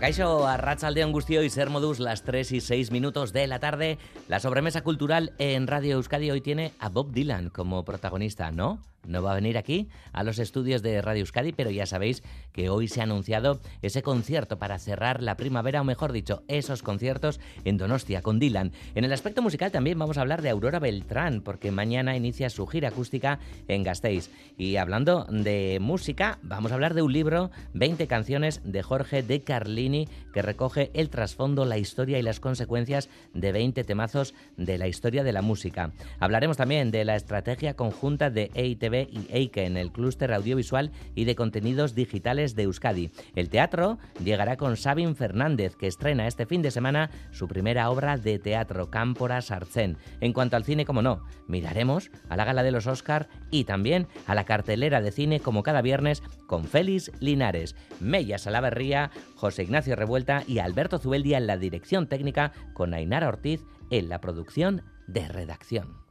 Caixo, a de Angustio y Ser Modus, las 3 y 6 minutos de la tarde. La sobremesa cultural en Radio Euskadi hoy tiene a Bob Dylan como protagonista, ¿no? No va a venir aquí a los estudios de Radio Euskadi, pero ya sabéis que hoy se ha anunciado ese concierto para cerrar la primavera, o mejor dicho, esos conciertos en Donostia con Dylan. En el aspecto musical también vamos a hablar de Aurora Beltrán, porque mañana inicia su gira acústica en Gasteiz. Y hablando de música, vamos a hablar de un libro, 20 canciones de Jorge de Carlini, que recoge el trasfondo, la historia y las consecuencias de 20 temazos de la historia de la música. Hablaremos también de la estrategia conjunta de EITB y EIKE en el clúster audiovisual y de contenidos digitales de Euskadi. El teatro llegará con Sabin Fernández, que estrena este fin de semana su primera obra de teatro, Cámpora Sartzen. En cuanto al cine, como no, miraremos a la gala de los Oscar y también a la cartelera de cine como cada viernes con Félix Linares, Mella Salaverría, José Ignacio Revuelta y Alberto Zubeldia en la dirección técnica con Ainara Ortiz en la producción de redacción.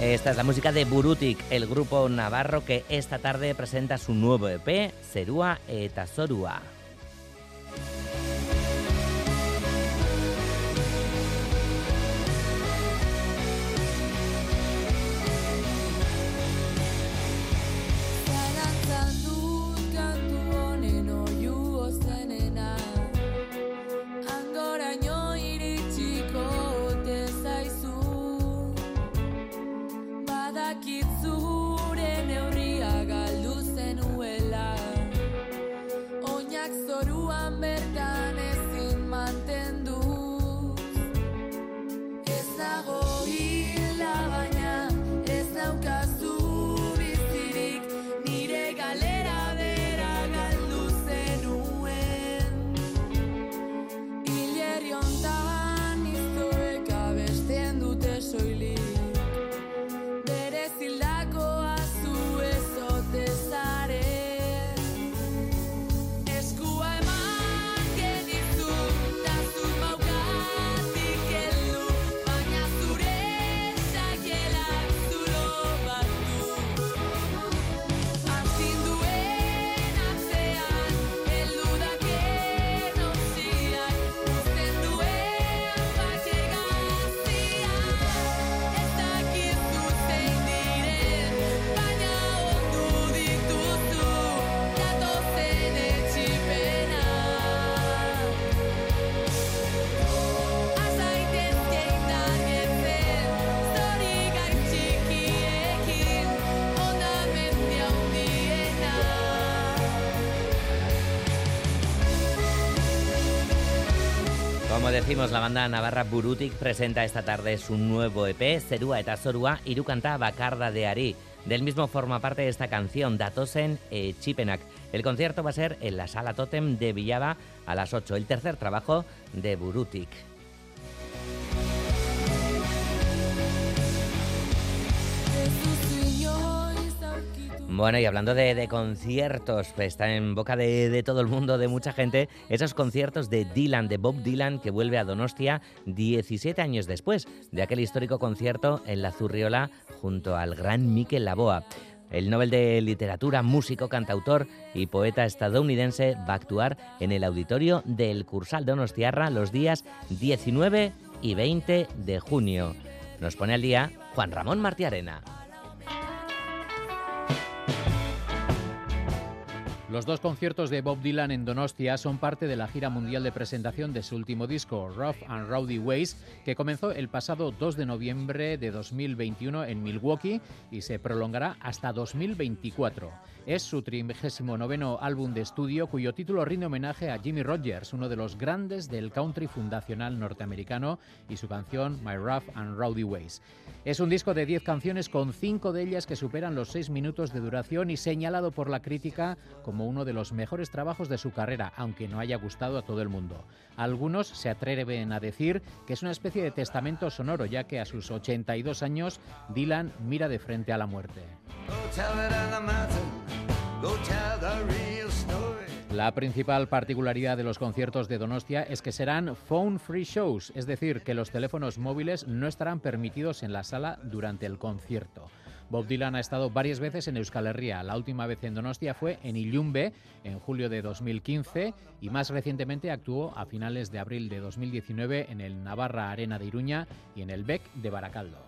Esta es la música de Burutik, el grupo navarro que esta tarde presenta su nuevo EP, Serua eta la banda navarra Burutik presenta esta tarde su nuevo EP, Zerua eta Zorua, Irukanta Bacarda de Ari. Del mismo forma parte esta canción, Datosen e Chipenak. El concierto va a ser en la Sala Totem de Villaba a las 8, el tercer trabajo de Burutik. Bueno, y hablando de, conciertos, pues está en boca de, todo el mundo, de mucha gente, esos conciertos de Dylan, de Bob Dylan, que vuelve a Donostia 17 años después de aquel histórico concierto en la Zurriola junto al gran Mikel Laboa. El Nobel de Literatura, músico, cantautor y poeta estadounidense va a actuar en el auditorio del Cursal de Donostiarra los días 19 y 20 de junio. Nos pone al día Juan Ramón Martiarena. Los dos conciertos de Bob Dylan en Donostia son parte de la gira mundial de presentación de su último disco, Rough and Rowdy Ways, que comenzó el pasado 2 de noviembre de 2021 en Milwaukee y se prolongará hasta 2024. Es su 39 álbum de estudio cuyo título rinde homenaje a Jimmy Rogers, uno de los grandes del country fundacional norteamericano, y su canción My Rough and Rowdy Ways. Es un disco de 10 canciones con 5 de ellas que superan los 6 minutos de duración y señalado por la crítica como uno de los mejores trabajos de su carrera, aunque no haya gustado a todo el mundo. Algunos se atreven a decir que es una especie de testamento sonoro, ya que a sus 82 años Dylan mira de frente a la muerte. La principal particularidad de los conciertos de Donostia es que serán phone free shows, es decir, que los teléfonos móviles no estarán permitidos en la sala durante el concierto. Bob Dylan ha estado varias veces en Euskal Herria. La última vez en Donostia fue en Illumbe en julio de 2015 y más recientemente actuó a finales de abril de 2019 en el Navarra Arena de Iruña y en el BEC de Baracaldo.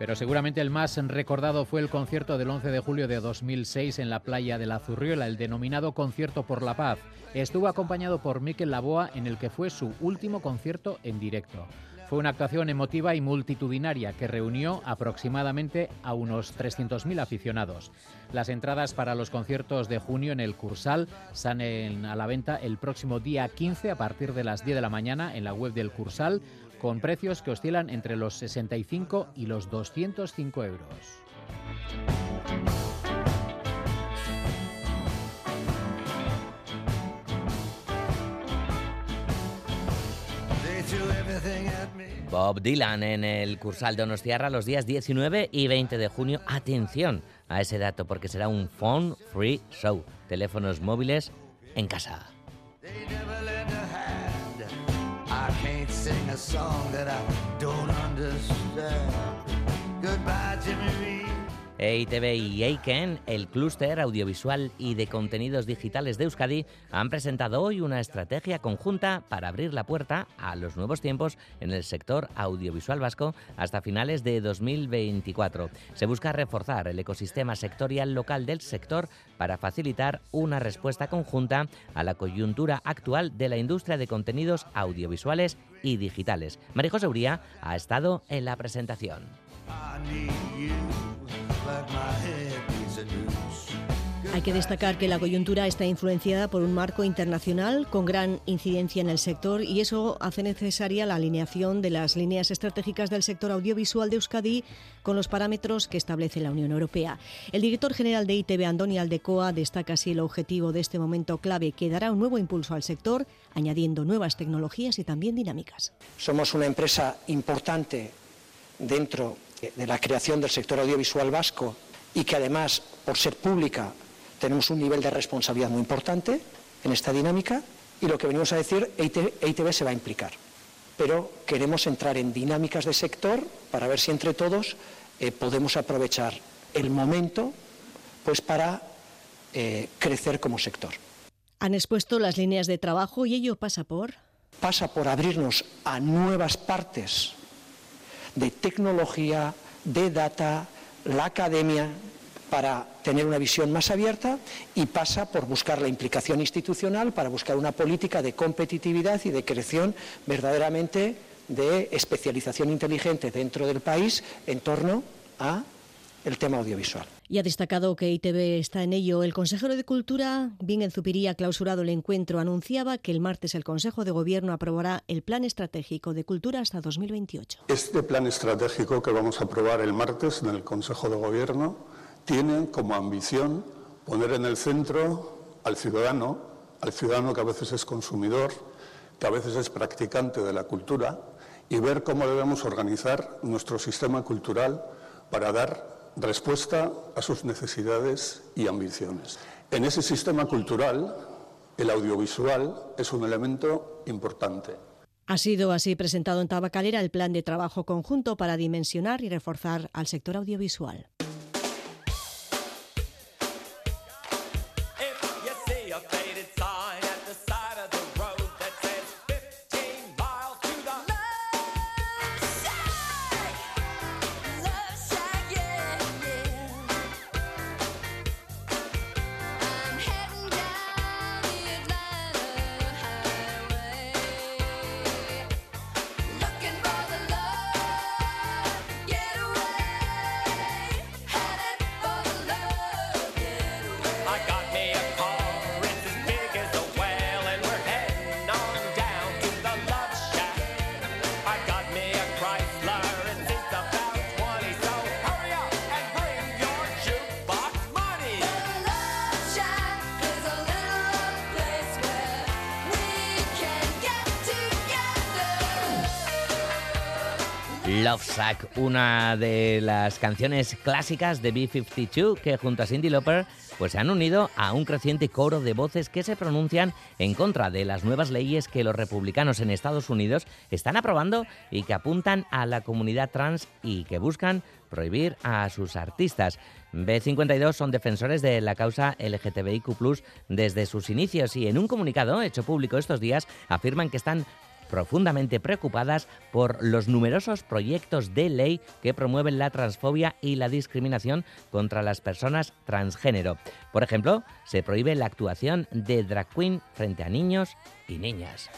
Pero seguramente el más recordado fue el concierto del 11 de julio de 2006 en la playa de la Zurriola, el denominado Concierto por la Paz. Estuvo acompañado por Miquel Laboa en el que fue su último concierto en directo. Fue una actuación emotiva y multitudinaria que reunió aproximadamente a unos 300.000 aficionados. Las entradas para los conciertos de junio en el Cursal salen a la venta el próximo día 15 a partir de las 10 de la mañana en la web del Cursal con precios que oscilan entre los 65 y los 205 euros. Bob Dylan en el Cursal de Onostiarra los días 19 y 20 de junio. Atención a ese dato porque será un phone free show. Teléfonos móviles en casa. Song that I don't understand. Goodbye, Jimmy Reed. EITB y Eiken, el clúster audiovisual y de contenidos digitales de Euskadi, han presentado hoy una estrategia conjunta para abrir la puerta a los nuevos tiempos en el sector audiovisual vasco hasta finales de 2024. Se busca reforzar el ecosistema sectorial local del sector para facilitar una respuesta conjunta a la coyuntura actual de la industria de contenidos audiovisuales y digitales. María José Uría ha estado en la presentación. Hay que destacar que la coyuntura está influenciada por un marco internacional con gran incidencia en el sector y eso hace necesaria la alineación de las líneas estratégicas del sector audiovisual de Euskadi con los parámetros que establece la Unión Europea. El director general de ITV, Andoni Aldecoa, destaca así el objetivo de este momento clave que dará un nuevo impulso al sector, añadiendo nuevas tecnologías y también dinámicas. Somos una empresa importante dentro de la creación del sector audiovisual vasco y que además, por ser pública, tenemos un nivel de responsabilidad muy importante en esta dinámica y lo que venimos a decir, EITB, se va a implicar. Pero queremos entrar en dinámicas de sector para ver si entre todos eh, podemos aprovechar el momento pues para eh, crecer como sector. Han expuesto las líneas de trabajo y ello pasa por... Pasa por abrirnos a nuevas partes de tecnología, de data, la academia, para tener una visión más abierta y pasa por buscar la implicación institucional, para buscar una política de competitividad y de creación verdaderamente de especialización inteligente dentro del país en torno a el tema audiovisual. Y ha destacado que ITV está en ello. El consejero de Cultura, bien en Zupiría, clausurado el encuentro, anunciaba que el martes el Consejo de Gobierno aprobará el Plan Estratégico de Cultura hasta 2028. Este plan estratégico que vamos a aprobar el martes en el Consejo de Gobierno tiene como ambición poner en el centro al ciudadano, al ciudadano que a veces es consumidor, que a veces es practicante de la cultura, y ver cómo debemos organizar nuestro sistema cultural para dar respuesta a sus necesidades y ambiciones. En ese sistema cultural, el audiovisual es un elemento importante. Ha sido así presentado en Tabacalera el plan de trabajo conjunto para dimensionar y reforzar al sector audiovisual. Love Sack, una de las canciones clásicas de B-52 que junto a Cindy Lauper pues se han unido a un creciente coro de voces que se pronuncian en contra de las nuevas leyes que los republicanos en Estados Unidos están aprobando y que apuntan a la comunidad trans y que buscan prohibir a sus artistas. B52 son defensores de la causa LGTBIQ desde sus inicios y en un comunicado hecho público estos días afirman que están profundamente preocupadas por los numerosos proyectos de ley que promueven la transfobia y la discriminación contra las personas transgénero. Por ejemplo, se prohíbe la actuación de drag queen frente a niños y niñas.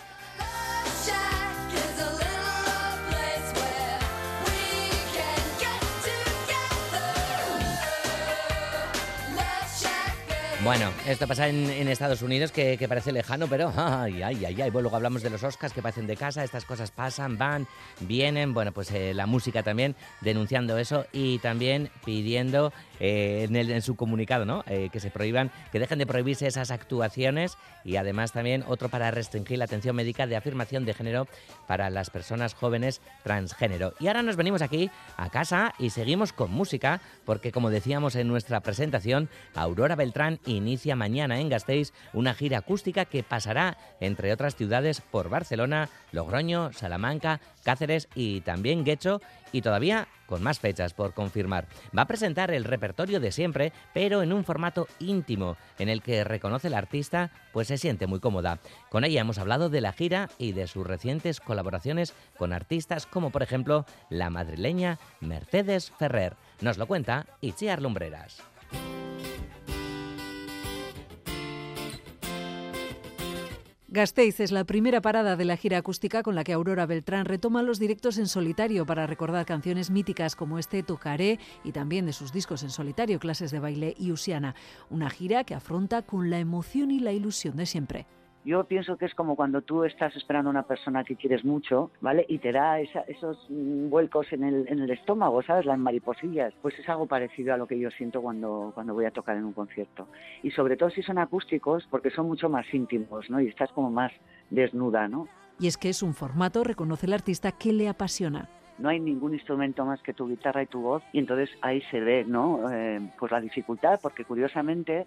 Bueno, esto pasa en, Estados Unidos que, parece lejano, pero ay, ay, ay, ay. Luego hablamos de los Oscars que parecen de casa, estas cosas pasan, van, vienen. Bueno, pues eh, la música también denunciando eso y también pidiendo eh, en, su comunicado, ¿no? Eh, que se prohíban, que dejen de prohibirse esas actuaciones y además también otro para restringir la atención médica de afirmación de género para las personas jóvenes transgénero. Y ahora nos venimos aquí a casa y seguimos con música porque como decíamos en nuestra presentación, Aurora Beltrán inicia mañana en Gasteiz una gira acústica que pasará, entre otras ciudades, por Barcelona, Logroño, Salamanca, Cáceres y también Guecho y todavía con más fechas por confirmar. Va a presentar el repertorio de siempre, pero en un formato íntimo, en el que reconoce el artista, pues se siente muy cómoda. Con ella hemos hablado de la gira y de sus recientes colaboraciones con artistas como por ejemplo la madrileña Mercedes Ferrer. Nos lo cuenta Itziar Lumbreras. Gasteiz es la primera parada de la gira acústica con la que Aurora Beltrán retoma los directos en solitario para recordar canciones míticas como este Tocaré y también de sus discos en solitario, clases de baile y Usiana. Una gira que afronta con la emoción y la ilusión de siempre. Yo pienso que es como cuando tú estás esperando a una persona que quieres mucho, ¿vale? Y te da esos mm, vuelcos en el, en el estómago, ¿sabes? Las mariposillas. Pues es algo parecido a lo que yo siento cuando, cuando voy a tocar en un concierto. Y sobre todo si son acústicos, porque son mucho más íntimos, ¿no? Y estás como más desnuda, ¿no? Y es que es un formato, reconoce el artista, que le apasiona no hay ningún instrumento más que tu guitarra y tu voz y entonces ahí se ve no eh, pues la dificultad porque curiosamente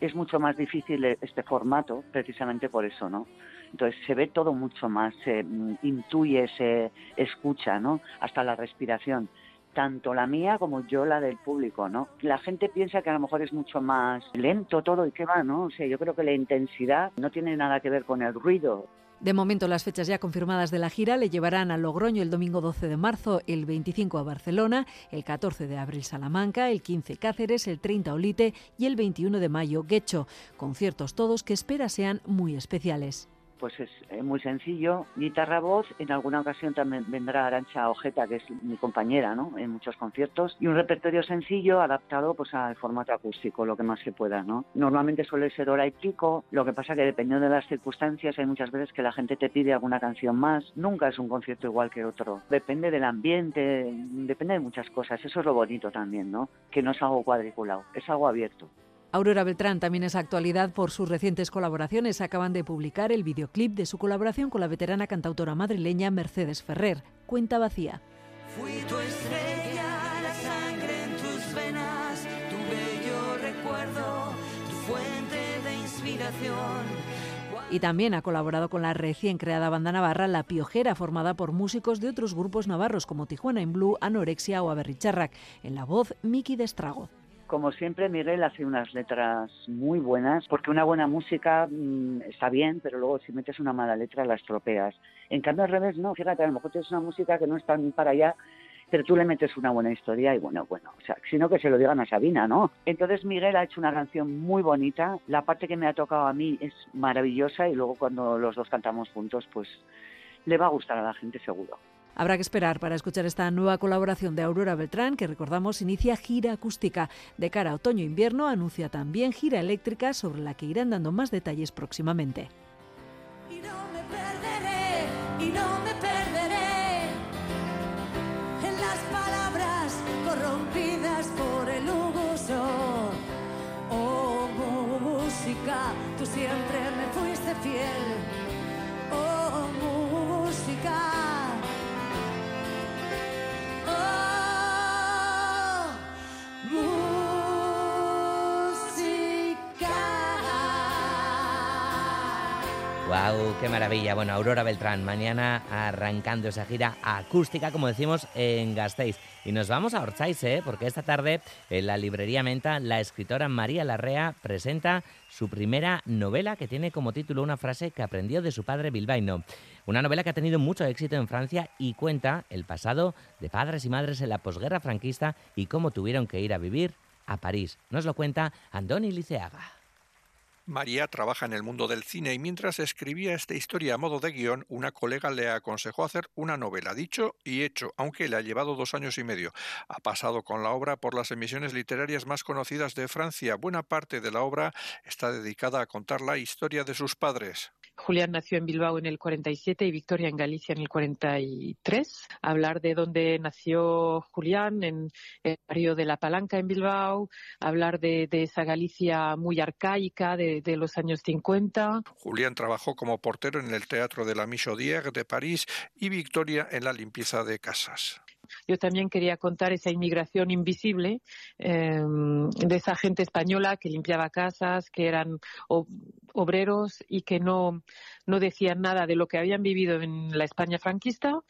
es mucho más difícil e-, este formato precisamente por eso, ¿no? Entonces se ve todo mucho más, se mm, intuye, se escucha, ¿no? Hasta la respiración tanto la mía como yo la del público, ¿no? La gente piensa que a lo mejor es mucho más lento todo y qué va, ¿no? O sea, yo creo que la intensidad no tiene nada que ver con el ruido. De momento, las fechas ya confirmadas de la gira le llevarán a Logroño el domingo 12 de marzo, el 25 a Barcelona, el 14 de abril Salamanca, el 15 Cáceres, el 30 Olite y el 21 de mayo Guecho. Conciertos todos que espera sean muy especiales pues es muy sencillo, guitarra voz, en alguna ocasión también vendrá Arancha Ojeta, que es mi compañera, ¿no? En muchos conciertos y un repertorio sencillo adaptado pues al formato acústico, lo que más se pueda, ¿no? Normalmente suele ser hora y pico, lo que pasa que dependiendo de las circunstancias hay muchas veces que la gente te pide alguna canción más, nunca es un concierto igual que otro, depende del ambiente, depende de muchas cosas, eso es lo bonito también, ¿no? Que no es algo cuadriculado, es algo abierto. Aurora Beltrán también es actualidad por sus recientes colaboraciones. Acaban de publicar el videoclip de su colaboración con la veterana cantautora madrileña Mercedes Ferrer. Cuenta vacía. Fui tu estrella, la sangre en tus venas, tu bello recuerdo, tu fuente de inspiración. Y también ha colaborado con la recién creada banda navarra La Piojera, formada por músicos de otros grupos navarros como Tijuana en Blue, Anorexia o Aberricharrac. En la voz, Miki Destrago. Como siempre, Miguel hace unas letras muy buenas, porque una buena música mm, está bien, pero luego si metes una mala letra la estropeas. En cambio, al revés, no, fíjate, a lo mejor tienes una música que no está ni para allá, pero tú le metes una buena historia y bueno, bueno, o sea, sino que se lo digan a Sabina, ¿no? Entonces Miguel ha hecho una canción muy bonita, la parte que me ha tocado a mí es maravillosa y luego cuando los dos cantamos juntos, pues le va a gustar a la gente seguro. Habrá que esperar para escuchar esta nueva colaboración de Aurora Beltrán, que recordamos inicia gira acústica. De cara a otoño-invierno anuncia también gira eléctrica sobre la que irán dando más detalles próximamente. Y no me perderé, y no me perderé en las palabras corrompidas por el uso. Oh, música, tú siempre me fuiste fiel. ¡Qué maravilla! Bueno, Aurora Beltrán, mañana arrancando esa gira acústica, como decimos, en Gasteiz. Y nos vamos a Orzaiz, ¿eh? porque esta tarde en la librería Menta la escritora María Larrea presenta su primera novela que tiene como título una frase que aprendió de su padre bilbaíno. Una novela que ha tenido mucho éxito en Francia y cuenta el pasado de padres y madres en la posguerra franquista y cómo tuvieron que ir a vivir a París. Nos lo cuenta Andoni Liceaga. María trabaja en el mundo del cine y mientras escribía esta historia a modo de guion, una colega le aconsejó hacer una novela, dicho y hecho, aunque le ha llevado dos años y medio. Ha pasado con la obra por las emisiones literarias más conocidas de Francia. Buena parte de la obra está dedicada a contar la historia de sus padres. Julián nació en Bilbao en el 47 y Victoria en Galicia en el 43. Hablar de dónde nació Julián en el barrio de La Palanca en Bilbao, hablar de, esa Galicia muy arcaica de, los años 50. Julián trabajó como portero en el Teatro de la Michaudière de París y Victoria en la limpieza de casas. Yo también quería contar esa inmigración invisible em, de esa gente española que limpiaba casas, que eran obreros y que no, no decían nada de lo que habían vivido en la España franquista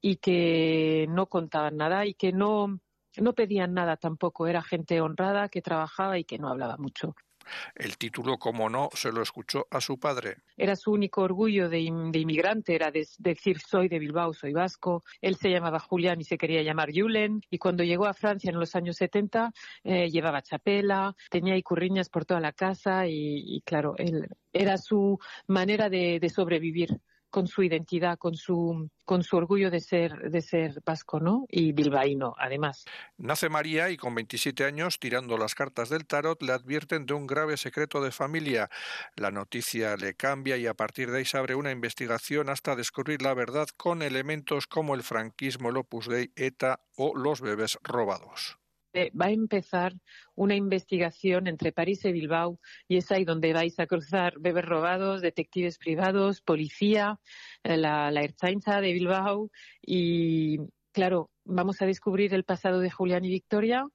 y que no contaban nada y que no, no pedían nada tampoco. Era gente honrada que trabajaba y que no hablaba mucho. El título, como no, se lo escuchó a su padre. Era su único orgullo de, inmigrante, era decir soy de Bilbao, soy vasco. Él se llamaba Julián y se quería llamar Julen. Y cuando llegó a Francia en los años 70, eh, llevaba chapela, tenía icurriñas por toda la casa y, claro, él, era su manera de sobrevivir con su identidad, con su, con su orgullo de ser, de. Y bilbaíno, además. Nace María y con 27 años, tirando las cartas del tarot, le advierten de un grave secreto de familia. La noticia le cambia y a partir de ahí se abre una investigación hasta descubrir la verdad con elementos como el franquismo, el Opus Dei, ETA o los bebés robados va a empezar una investigación entre París y Bilbao y es ahí donde vais a cruzar bebés robados, detectives privados, policía, eh, la, la de Bilbao y, claro, vamos a descubrir el pasado de Julián y Victoria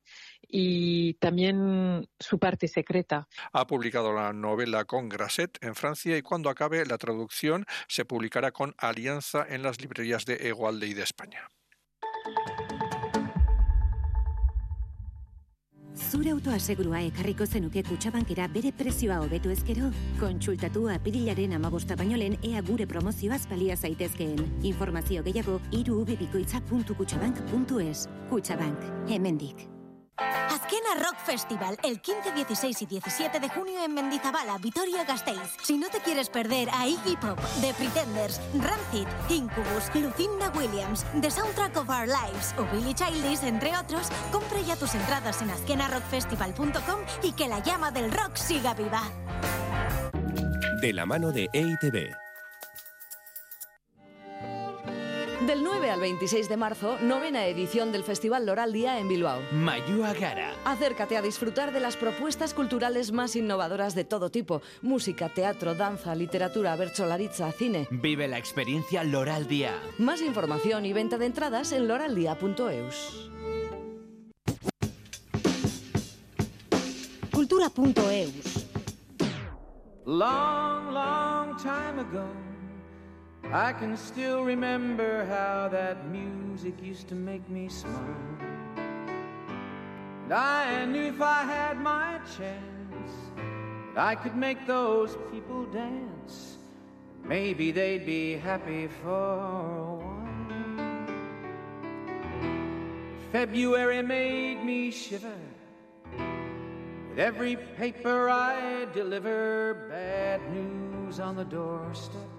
y también su parte secreta. Ha publicado la novela con Grasset en Francia y cuando acabe la traducción se publicará con Alianza en las librerías de Egualde y de España. Zure autoasegurua ekarriko zenuke kutsabankera bere prezioa hobetu ezkero? Kontsultatu apirilaren amabosta baino lehen ea gure promozioaz balia zaitezkeen. Informazio gehiago irubibikoitza.kutsabank.es Kutsabank, hemendik. Azkena Rock Festival, el 15, 16 y 17 de junio en Mendizabala, Vitoria Gasteiz. Si no te quieres perder a Iggy Pop, The Pretenders, Rancid, Incubus, Lucinda Williams, The Soundtrack of Our Lives o Billy Childish, entre otros, compra ya tus entradas en azkenarockfestival.com y que la llama del rock siga viva. De la mano de EITB. Del 9 al 26 de marzo, novena edición del Festival Loral Día en Bilbao. Mayúa Gara. Acércate a disfrutar de las propuestas culturales más innovadoras de todo tipo: música, teatro, danza, literatura, bercholaritza, cine. Vive la experiencia Loral Día. Más información y venta de entradas en loraldía.eus. Cultura.eus. Long, long time ago. I can still remember how that music used to make me smile. And I knew if I had my chance, I could make those people dance. Maybe they'd be happy for a while. February made me shiver. With every paper I deliver, bad news on the doorstep.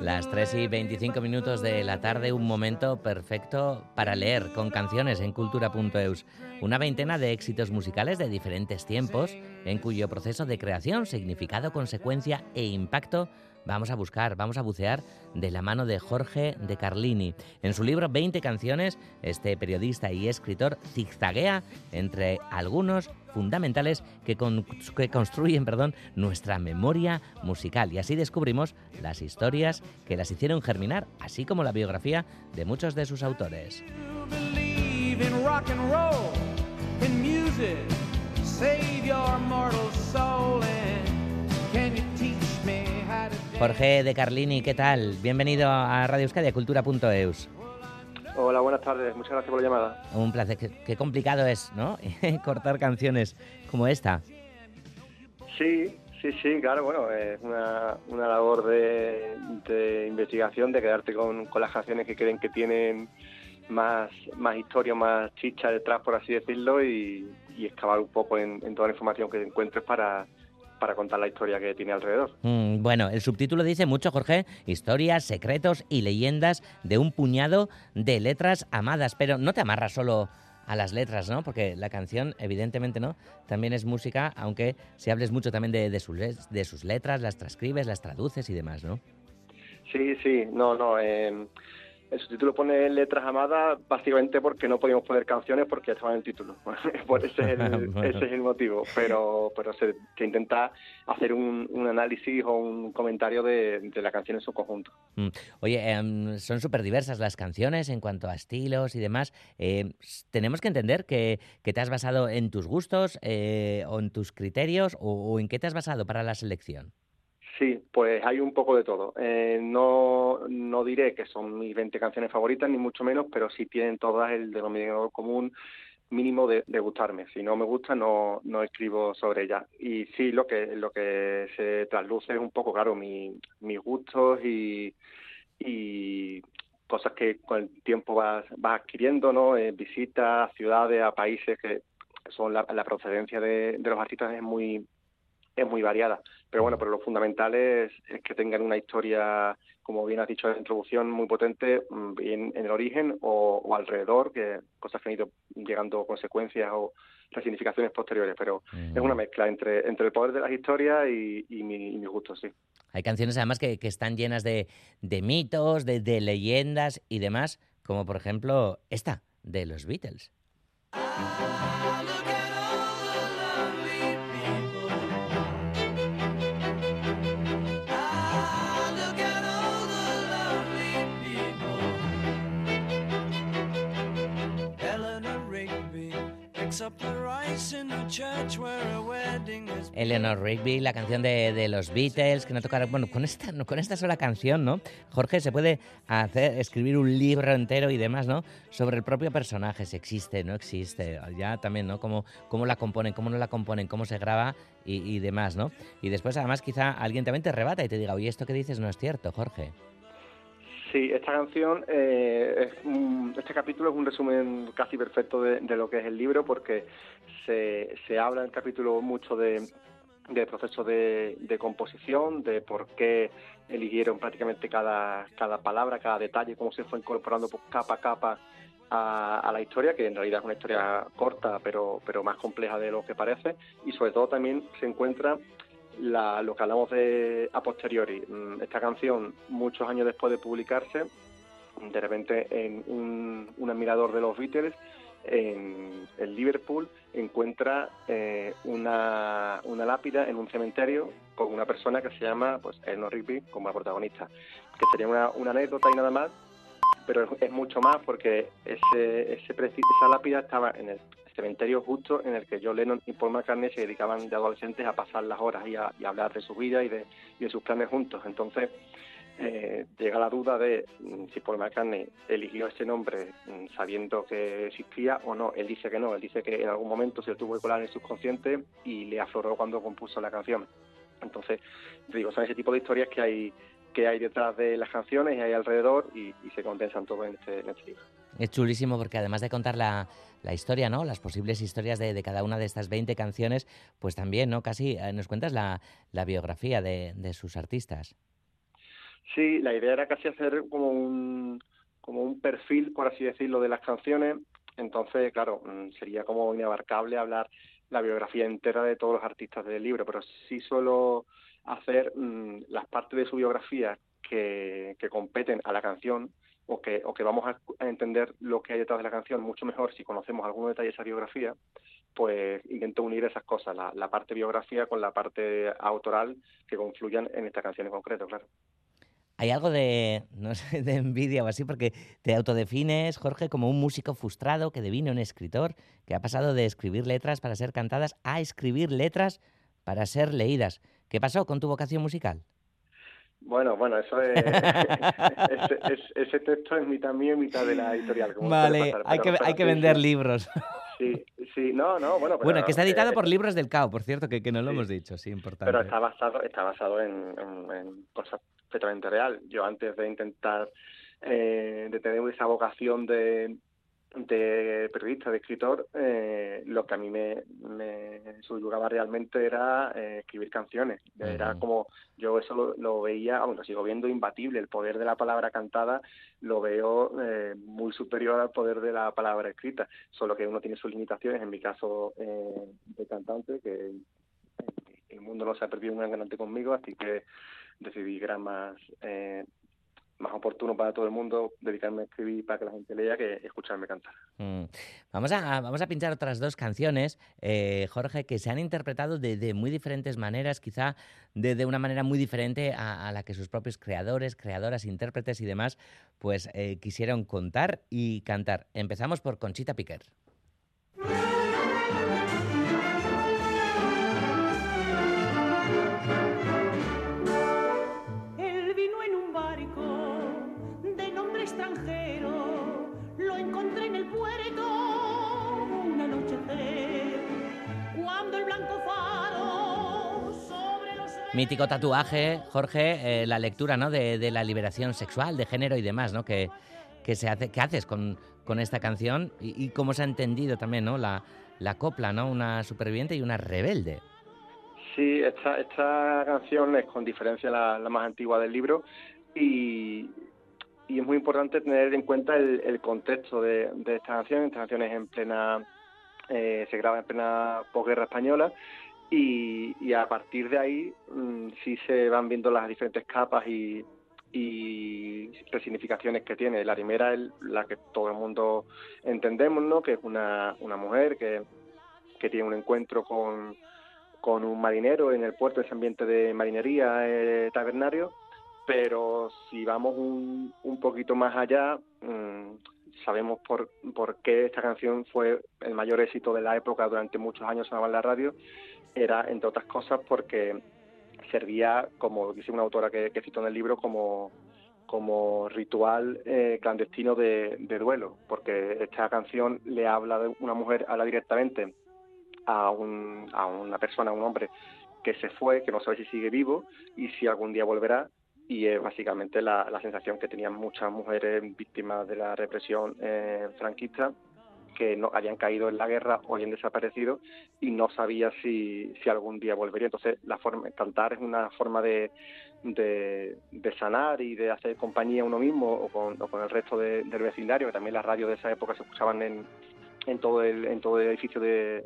Las 3 y 25 minutos de la tarde, un momento perfecto para leer con canciones en cultura.eus. Una veintena de éxitos musicales de diferentes tiempos, en cuyo proceso de creación, significado, consecuencia e impacto vamos a buscar, vamos a bucear de la mano de Jorge de Carlini. En su libro 20 canciones, este periodista y escritor zigzaguea entre algunos fundamentales que, construyen perdón, nuestra memoria musical y así descubrimos las historias que las hicieron germinar, así como la biografía de muchos de sus autores. Jorge de Carlini, ¿qué tal? Bienvenido a Radio Euskadi, cultura.eus. Hola, buenas tardes. Muchas gracias por la llamada. Un placer. Qué, complicado es, ¿no? Cortar canciones como esta. Sí, sí, sí, claro. Bueno, es una, una labor de, investigación, de quedarte con, las canciones que creen que tienen más, más historia, más chicha detrás, por así decirlo, y, excavar un poco en, en toda la información que encuentres para para contar la historia que tiene alrededor. Mm, bueno, el subtítulo dice mucho, Jorge, historias, secretos y leyendas de un puñado de letras amadas, pero no te amarras solo a las letras, ¿no? Porque la canción, evidentemente, ¿no? También es música, aunque si hables mucho también de, de, sus, de sus letras, las transcribes, las traduces y demás, ¿no? Sí, sí, no, no. Eh, el subtítulo pone letras amadas básicamente porque no podíamos poner canciones porque estaban en el título. ese, es el, ese es el motivo. Pero, pero se, intenta hacer un, análisis o un comentario de, la canción en su conjunto. Mm. Oye, em, son súper diversas las canciones en cuanto a estilos y demás. Eh, tenemos que entender que, te has basado en tus gustos eh, o en tus criterios o en qué te has basado para la selección. Sí, pues hay un poco de todo. Eh, no, no diré que son mis 20 canciones favoritas, ni mucho menos, pero sí tienen todas el denominador común mínimo de, gustarme. Si no me gusta, no, no escribo sobre ella. Y sí, lo que, lo que se trasluce es un poco, claro, mi, mis gustos y, y cosas que con el tiempo vas, vas adquiriendo, ¿no? Eh, visitas a ciudades, a países que son la, la procedencia de, de los artistas es muy es muy variada. Pero bueno, pero lo fundamental es, que tengan una historia, como bien has dicho en la introducción, muy potente mm, bien en el origen o, alrededor, que cosas que han ido llegando consecuencias o resignificaciones posteriores. Pero es una mezcla entre, entre el poder de las historias y, mi, mis gustos, sí. Hay canciones además que, están llenas de, mitos, de, de leyendas y demás, como por ejemplo esta, de los Beatles. Eleanor Rigby, la canción de, los Beatles, que no tocaron. Bueno, con esta, con esta sola canción, ¿no? Jorge, se puede hacer, escribir un libro entero y demás, ¿no? Sobre el propio personaje, si existe, no existe. Ya también, ¿no? Cómo, cómo la componen, cómo no la componen, cómo se graba y, y demás, ¿no? Y después, además, quizá alguien también te rebata y te diga, oye, esto que dices no es cierto, Jorge. Sí, esta canción, eh, este capítulo es un resumen casi perfecto de, lo que es el libro porque se, se habla en el capítulo mucho de, del proceso de, composición, de por qué eligieron prácticamente cada, cada palabra, cada detalle, cómo se fue incorporando capa a capa a, la historia, que en realidad es una historia corta pero, pero más compleja de lo que parece, y sobre todo también se encuentra lo que hablamos de a posteriori. Mm, esta canción, muchos años después de publicarse, de repente en un, admirador de los Beatles en, Liverpool encuentra eh, una, lápida en un cementerio con una persona que se llama pues Eleanor Rigby como la protagonista, que sería una, anécdota y nada más, pero es, mucho más porque ese, ese, esa lápida estaba en el cementerio justo en el que John Lennon y Paul McCartney se dedicaban de adolescentes a pasar las horas y a, hablar de su vida y de, sus planes juntos. Entonces, eh, llega la duda de mm, si Paul McCartney eligió ese nombre mm, sabiendo que existía o no. Él dice que no, él dice que en algún momento se lo tuvo que colar en el subconsciente y le afloró cuando compuso la canción. Entonces, digo, son ese tipo de historias que hay que hay detrás de las canciones y hay alrededor y, se condensan todo en este, en este libro. Es chulísimo porque además de contar la, la historia, ¿no? Las posibles historias de, cada una de estas 20 canciones, pues también, ¿no? Casi eh, nos cuentas la, biografía de, sus artistas. Sí, la idea era casi hacer como un, como un perfil, por así decirlo, de las canciones. Entonces, claro, mm, sería como inabarcable hablar la biografía entera de todos los artistas del libro, pero sí suelo hacer mm, las partes de su biografía que, que competen a la canción o que, o que vamos a, entender lo que hay detrás de la canción mucho mejor si conocemos algunos detalles de esa biografía, pues intento unir esas cosas, la, la parte biografía con la parte autoral que confluyan en esta canción en concreto, claro. Hay algo de, no sé, de envidia o así, porque te autodefines, Jorge, como un músico frustrado que devine un escritor que ha pasado de escribir letras para ser cantadas a escribir letras para ser leídas. ¿Qué pasó con tu vocación musical? Bueno, bueno, eso es, ese, texto es mitad mío y mitad de la editorial. vale, hay, que, hay que vender libros. Sí, sí, no, no, bueno. bueno, que está editado por Libros del Cao, por cierto, que, que no lo hemos dicho, sí, importante. Pero está basado, está basado en, en, cosas perfectamente real. Yo antes de intentar, eh, de tener esa vocación de, de periodista, de escritor, eh, lo que a mí me, me subyugaba realmente era eh, escribir canciones. Era como, yo eso lo, veía, aún lo sigo viendo imbatible, el poder de la palabra cantada lo veo eh, muy superior al poder de la palabra escrita, solo que uno tiene sus limitaciones, en mi caso de cantante, que el mundo no se ha perdido un gran ganante conmigo, así que decidí era más más oportuno para todo el mundo dedicarme a escribir para que la gente lea que escucharme cantar. Mm. Vamos, a, vamos a pinchar otras dos canciones, eh, Jorge, que se han interpretado de, muy diferentes maneras, quizá de, una manera muy diferente a, la que sus propios creadores, creadoras, intérpretes y demás, pues eh, quisieron contar y cantar. Empezamos por Conchita Piquer. Mítico tatuaje, Jorge, eh, la lectura ¿no? de, la liberación sexual, de género y demás, ¿no? Que, que se hace, ¿Qué haces con, con esta canción? Y, cómo se ha entendido también, ¿no? La, la copla, ¿no? Una superviviente y una rebelde. Sí, esta, esta canción es con diferencia la, más antigua del libro y, y, es muy importante tener en cuenta el, el contexto de, de, esta canción. Esta canción en plena, eh, se graba en plena posguerra española y, a partir de ahí mm, sí se van viendo las diferentes capas y, y resignificaciones que tiene. La primera es la que todo el mundo entendemos, ¿no? que es una, una mujer que, que tiene un encuentro con, con un marinero en el puerto, ese ambiente de marinería eh, tabernario, pero si vamos un, un poquito más allá, mm, sabemos por, por qué esta canción fue el mayor éxito de la época durante muchos años en la radio era, entre otras cosas, porque servía, como dice una autora que, que en el libro, como, como ritual eh, clandestino de, duelo, porque esta canción le habla de una mujer, habla directamente a, un, a una persona, a un hombre que se fue, que no sabe si sigue vivo y si algún día volverá, y es básicamente la, la sensación que tenían muchas mujeres víctimas de la represión eh, franquista que no habían caído en la guerra o habían desaparecido y no sabía si, si algún día volvería. Entonces, la forma, cantar es una forma de, de, sanar y de hacer compañía a uno mismo o con, el resto del vecindario, también las radios de esa época se escuchaban en, en, todo, el, en todo el edificio de,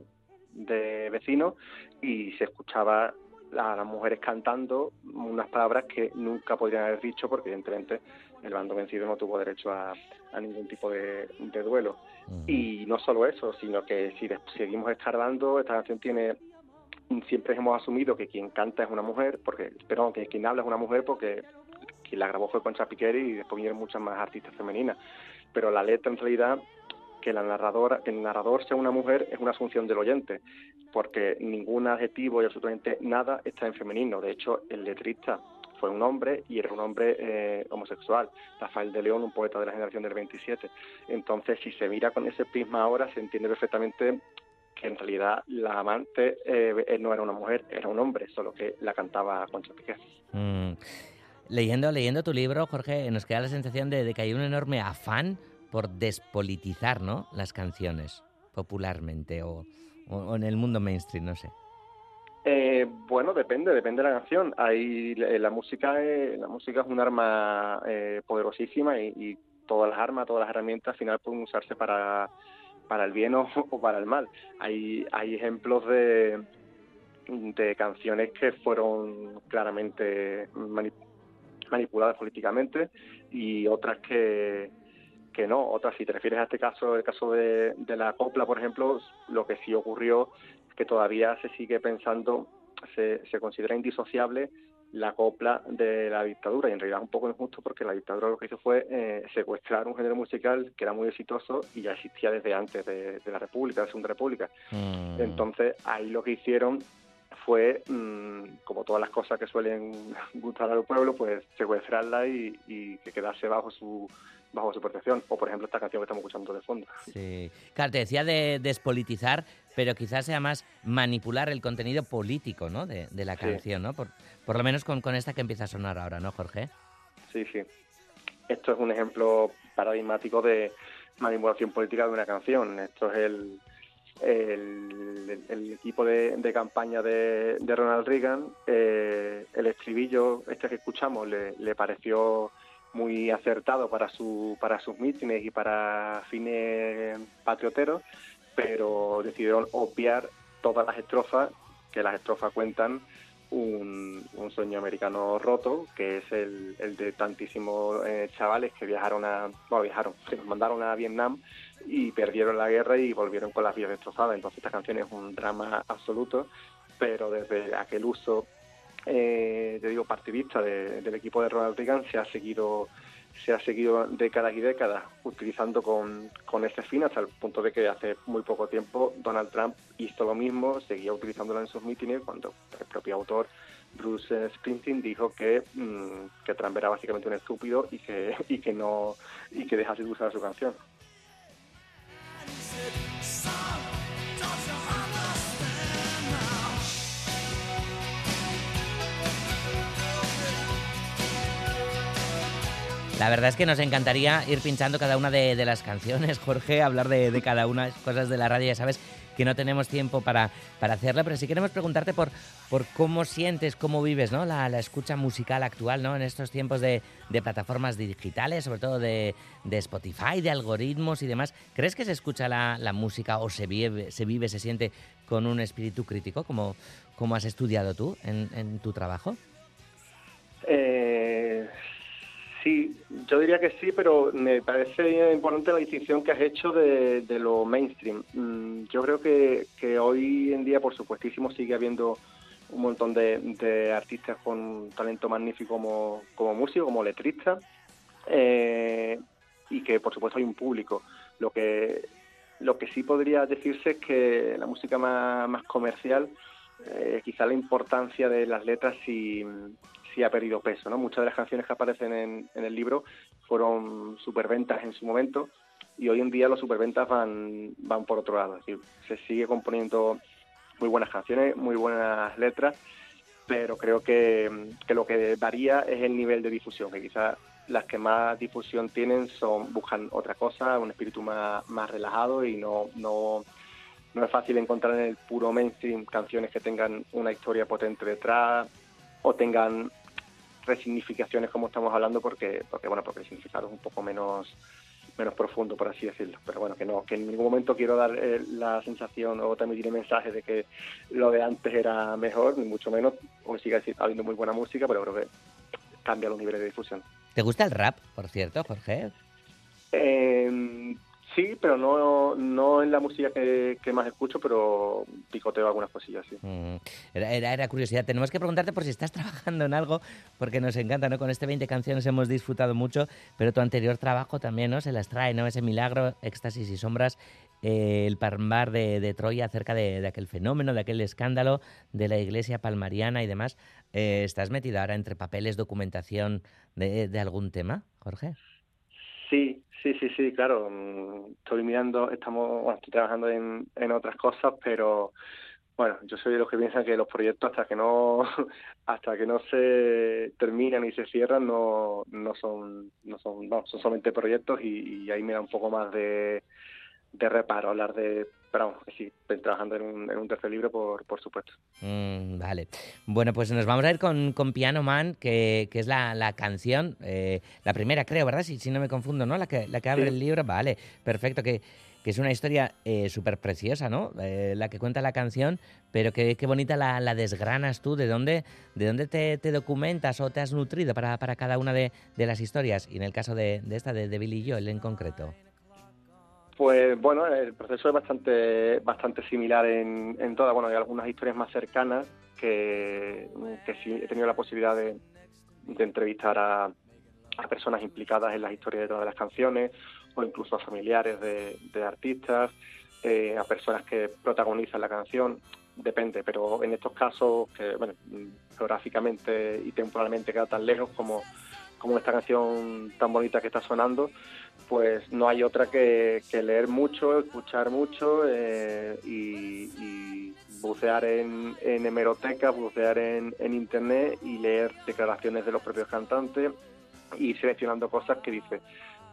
de vecinos y se escuchaba a las mujeres cantando unas palabras que nunca podrían haber dicho porque evidentemente el bando vencido no tuvo derecho a, ningún tipo de, duelo. Y no solo eso, sino que si seguimos escarbando, esta canción tiene siempre hemos asumido que quien canta es una mujer, porque perdón, que quien habla es una mujer porque quien la grabó fue Concha Piqueri y después vinieron muchas más artistas femeninas. Pero la letra en realidad que la narradora, que el narrador sea una mujer es una asunción del oyente, porque ningún adjetivo y absolutamente nada está en femenino. De hecho, el letrista fue un hombre y era un hombre eh, homosexual, Rafael de León, un poeta de la generación del 27. Entonces, si se mira con ese prisma ahora, se entiende perfectamente que en realidad la amante eh, no era una mujer, era un hombre, solo que la cantaba Concha Piqué. Mm. Leyendo, leyendo tu libro, Jorge, nos queda la sensación de, que hay un enorme afán por despolitizar ¿no? las canciones popularmente o, en el mundo mainstream, no sé. Eh, bueno, depende, depende de la canción. Hay la música, la música es un arma poderosísima y, todas las armas, todas las herramientas, al final pueden usarse para para el bien o, para el mal. Hay hay ejemplos de de canciones que fueron claramente manipuladas políticamente y otras que, que no. Otras, si te refieres a este caso, el caso de, de la copla, por ejemplo, lo que sí ocurrió que todavía se sigue pensando, se, se considera indisociable la copla de la dictadura y en realidad es un poco injusto porque la dictadura lo que hizo fue eh, secuestrar un género musical que era muy exitoso y ya existía desde antes de, la República, de la Segunda República. Mm. Entonces ahí lo que hicieron fue, mm, como todas las cosas que suelen gustar al pueblo, pues secuestrarla y, y que quedase bajo su bajo su protección. O, por ejemplo, esta canción que estamos escuchando de fondo. Sí. Claro, te decía de despolitizar, pero quizás sea más manipular el contenido político ¿no? de, la canción, ¿no? Por, por lo menos con, con esta que empieza a sonar ahora, ¿no, Jorge? Sí, sí. Esto es un ejemplo paradigmático de manipulación política de una canción. Esto es el, el, equipo de, campaña de, Ronald Reagan, eh, el estribillo este que escuchamos le, pareció muy acertado para su para sus mítines y para fines patrioteros, pero decidieron obviar todas las estrofas, que las estrofas cuentan un, sueño americano roto, que es el, de tantísimos eh, chavales que viajaron a, bueno, viajaron, que nos mandaron a Vietnam y perdieron la guerra y volvieron con las vidas destrozadas. Entonces esta canción es un drama absoluto, pero desde aquel uso, eh, te digo, partidista del equipo de Ronald Reagan se ha seguido se ha seguido décadas y décadas utilizando con, con ese fin hasta el punto de que hace muy poco tiempo Donald Trump hizo lo mismo, seguía utilizándola en sus mítines cuando el propio autor Bruce Springsteen dijo que, mm, que Trump era básicamente un estúpido y que, y que no y que dejase de usar su canción. La verdad es que nos encantaría ir pinchando cada una de, las canciones, Jorge, hablar de, cada una de las cosas de la radio, ya sabes que no tenemos tiempo para, para hacerla, pero sí queremos preguntarte por, por cómo sientes, cómo vives ¿no? la, escucha musical actual ¿no? en estos tiempos de, plataformas digitales, sobre todo de, Spotify, de algoritmos y demás. ¿Crees que se escucha la, música o se vive, se vive, se siente con un espíritu crítico, como, como has estudiado tú en, en tu trabajo? Eh, Sí, yo diría que sí, pero me parece importante la distinción que has hecho de, lo mainstream. Mm, yo creo que, hoy en día, por supuestísimo, sigue habiendo un montón de, artistas con talento magnífico como, como músico, como letrista, eh, y que por supuesto hay un público. Lo que, lo que sí podría decirse es que la música más, comercial, eh, quizá la importancia de las letras y sí ha perdido peso. ¿no? Muchas de las canciones que aparecen en, el libro fueron superventas en su momento y hoy en día los superventas van, van por otro lado. Es decir, se sigue componiendo muy buenas canciones, muy buenas letras, pero creo que, lo que varía es el nivel de difusión, que quizás las que más difusión tienen son buscan otra cosa, un espíritu más, más relajado y no, no, no es fácil encontrar en el puro mainstream canciones que tengan una historia potente detrás o tengan resignificaciones como estamos hablando porque porque bueno porque el significado es un poco menos menos profundo por así decirlo pero bueno que no que en ningún momento quiero dar eh, la sensación o transmitir el mensaje de que lo de antes era mejor ni mucho menos o sigue habiendo muy buena música pero creo que cambia los niveles de difusión ¿te gusta el rap por cierto Jorge? Eh, Sí, pero no, no en la música que, más escucho, pero picoteo algunas cosillas, sí. Mm. Era, era, curiosidad. Tenemos que preguntarte por si estás trabajando en algo, porque nos encanta, ¿no? Con este 20 canciones hemos disfrutado mucho, pero tu anterior trabajo también, ¿no? Se las trae, ¿no? Ese milagro, éxtasis y sombras, eh, el parmar de, Troya acerca de, aquel fenómeno, de aquel escándalo de la iglesia palmariana y demás. Eh, ¿Estás metido ahora entre papeles, documentación de, de algún tema, Jorge? Sí, sí, sí, sí, claro. Mm, estoy mirando, estamos, estoy trabajando en, en otras cosas, pero bueno, yo soy de los que piensan que los proyectos hasta que no hasta que no se terminan y se cierran no no son no son son solamente proyectos y, ahí me da un poco más de, de reparo hablar de pero vamos, sí, trabajando en un, en un tercer libro, por, por supuesto. Mm, vale. Bueno, pues nos vamos a ir con, con Piano Man, que, que es la, la canción, eh, la primera creo, ¿verdad? Si, si no me confundo, ¿no? La que, la que abre el libro. Vale, perfecto. Que, que es una historia eh, súper preciosa, ¿no? Eh, la que cuenta la canción, pero qué, qué bonita la, la, desgranas tú, de dónde, de dónde te, te, documentas o te has nutrido para, para cada una de, de, las historias, y en el caso de, de esta, de, de Billy Joel en concreto. Pues bueno, el proceso es bastante bastante similar en, en todas. Bueno, hay algunas historias más cercanas que, que sí he tenido la posibilidad de, entrevistar a, a, personas implicadas en las historias de todas las canciones o incluso a familiares de, de artistas, eh, a personas que protagonizan la canción. Depende, pero en estos casos, que bueno, geográficamente y temporalmente queda tan lejos como, como esta canción tan bonita que está sonando, pues no hay otra que, leer mucho, escuchar mucho eh, y, bucear en, en hemerotecas, bucear en, en, internet y leer declaraciones de los propios cantantes y seleccionando cosas que dice,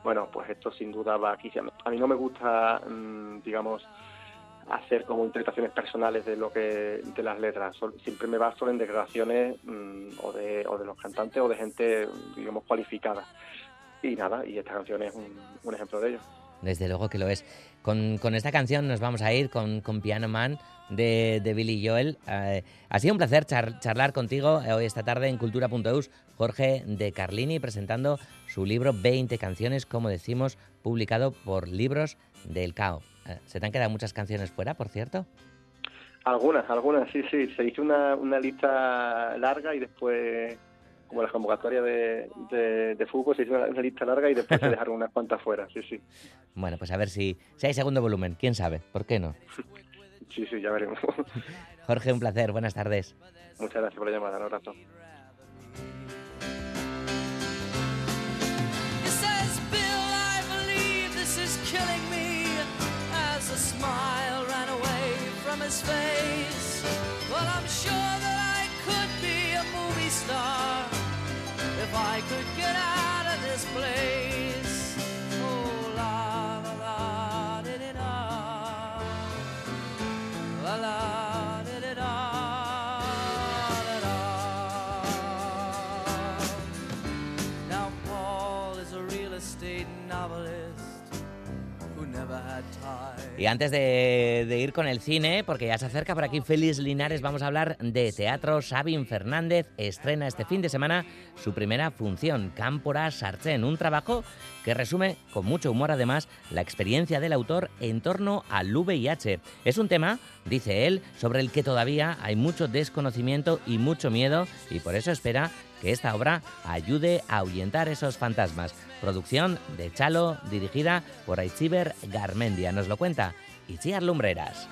bueno, pues esto sin duda va aquí. A mí no me gusta, mmm, digamos, hacer como interpretaciones personales de lo que de las letras. Siempre me baso en declaraciones mmm, o, de, o de los cantantes o de gente, digamos, cualificada. Y nada, y esta canción es un, un ejemplo de ello. Desde luego que lo es. Con, con, esta canción nos vamos a ir con, con Piano Man de, de Billy Joel. Eh, ha sido un placer char, charlar contigo hoy esta tarde en cultura.eus. Jorge de Carlini presentando su libro 20 canciones, como decimos, publicado por Libros del Cao. Eh, ¿Se te han quedado muchas canciones fuera, por cierto? Algunas, algunas, sí, sí. Se hizo una, una lista larga y después como la convocatoria de, de, de fútbol, se hizo una, una, lista larga y después se dejaron unas cuantas fuera, sí, sí. Bueno, pues a ver si, si hay segundo volumen, quién sabe, ¿por qué no? Sí, sí, ya veremos. Jorge, un placer, buenas tardes. Muchas gracias por la llamada, un abrazo. Smile ran away from his face. Well, I'm sure that I could be a movie star if I could get out of this place. Y antes de, de, ir con el cine, porque ya se acerca por aquí Félix Linares, vamos a hablar de teatro. Sabin Fernández estrena este fin de semana su primera función, Cámpora Sartzen, un trabajo que resume con mucho humor además la experiencia del autor en torno al VIH. Es un tema, dice él, sobre el que todavía hay mucho desconocimiento y mucho miedo y por eso espera que esta obra ayude a ahuyentar esos fantasmas. Producción de Chalo, dirigida por Aichiber Garmendia. Nos lo cuenta Itziar Lumbreras.